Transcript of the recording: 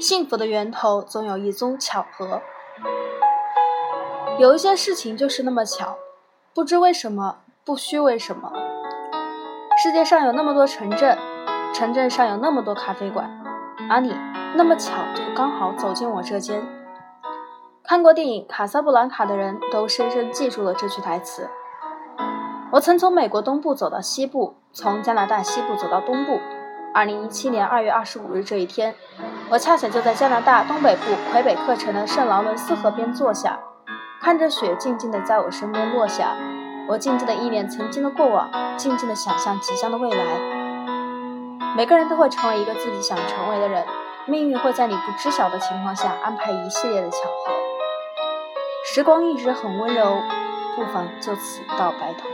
幸福的源头总有一宗巧合，有一些事情就是那么巧，不知为什么，不需为什么。世界上有那么多城镇，城镇上有那么多咖啡馆，而你那么巧就刚好走进我这间。看过电影《卡萨布兰卡》的人都深深记住了这句台词。我曾从美国东部走到西部，从加拿大西部走到东部。二零一七年二月二十五日这一天，我恰巧就在加拿大东北部魁北克城的圣劳伦斯河边坐下，看着雪静静地在我身边落下。我静静地忆念曾经的过往，静静地想象即将的未来。每个人都会成为一个自己想成为的人，命运会在你不知晓的情况下安排一系列的巧合。时光一直很温柔，不妨就此到白头。